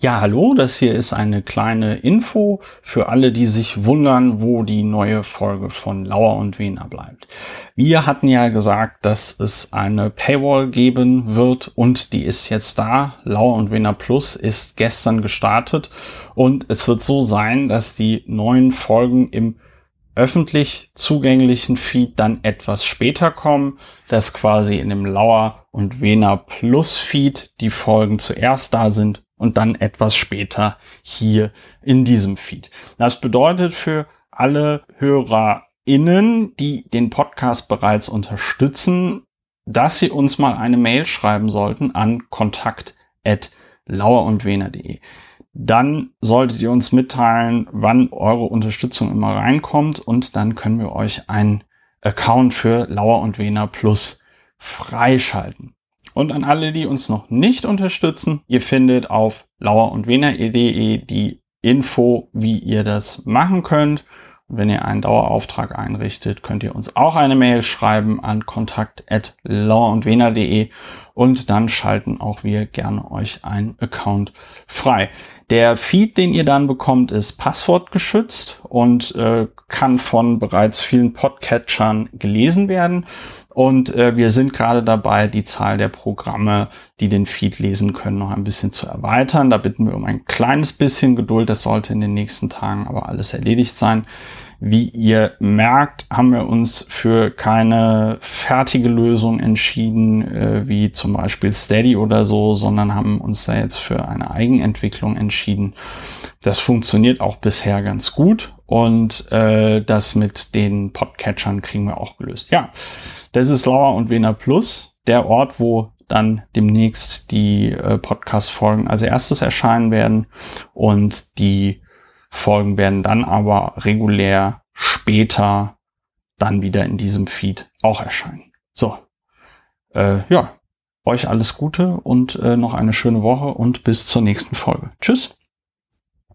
Ja, hallo, das hier ist eine kleine Info für alle, die sich wundern, wo die neue Folge von Lauer und Wiener bleibt. Wir hatten ja gesagt, dass es eine Paywall geben wird und die ist jetzt da. Lauer und Wiener Plus ist gestern gestartet und es wird so sein, dass die neuen Folgen im öffentlich zugänglichen Feed dann etwas später kommen, dass quasi in dem Lauer und Wiener Plus Feed die Folgen zuerst da sind und dann etwas später hier in diesem Feed. Das bedeutet für alle HörerInnen, die den Podcast bereits unterstützen, dass sie uns mal eine Mail schreiben sollten an kontakt.lauerundwener.de. Dann solltet ihr uns mitteilen, wann eure Unterstützung immer reinkommt und dann können wir euch einen Account für Lauer und Wener Plus freischalten. Und an alle, die uns noch nicht unterstützen, ihr findet auf lauerundwener.de die Info, wie ihr das machen könnt. Und wenn ihr einen Dauerauftrag einrichtet, könnt ihr uns auch eine Mail schreiben an kontakt.lauerundwener.de und dann schalten auch wir gerne euch einen Account frei. Der Feed, den ihr dann bekommt, ist passwortgeschützt und äh, kann von bereits vielen Podcatchern gelesen werden. Und äh, wir sind gerade dabei, die Zahl der Programme, die den Feed lesen können, noch ein bisschen zu erweitern. Da bitten wir um ein kleines bisschen Geduld. Das sollte in den nächsten Tagen aber alles erledigt sein. Wie ihr merkt, haben wir uns für keine fertige Lösung entschieden, äh, wie zum Beispiel Steady oder so, sondern haben uns da jetzt für eine Eigenentwicklung entschieden. Das funktioniert auch bisher ganz gut und äh, das mit den Podcatchern kriegen wir auch gelöst. Ja, das ist Lauer und Wiener Plus, der Ort, wo dann demnächst die äh, Podcast-Folgen als erstes erscheinen werden und die Folgen werden dann aber regulär später dann wieder in diesem Feed auch erscheinen. So, äh, ja, euch alles Gute und äh, noch eine schöne Woche und bis zur nächsten Folge. Tschüss.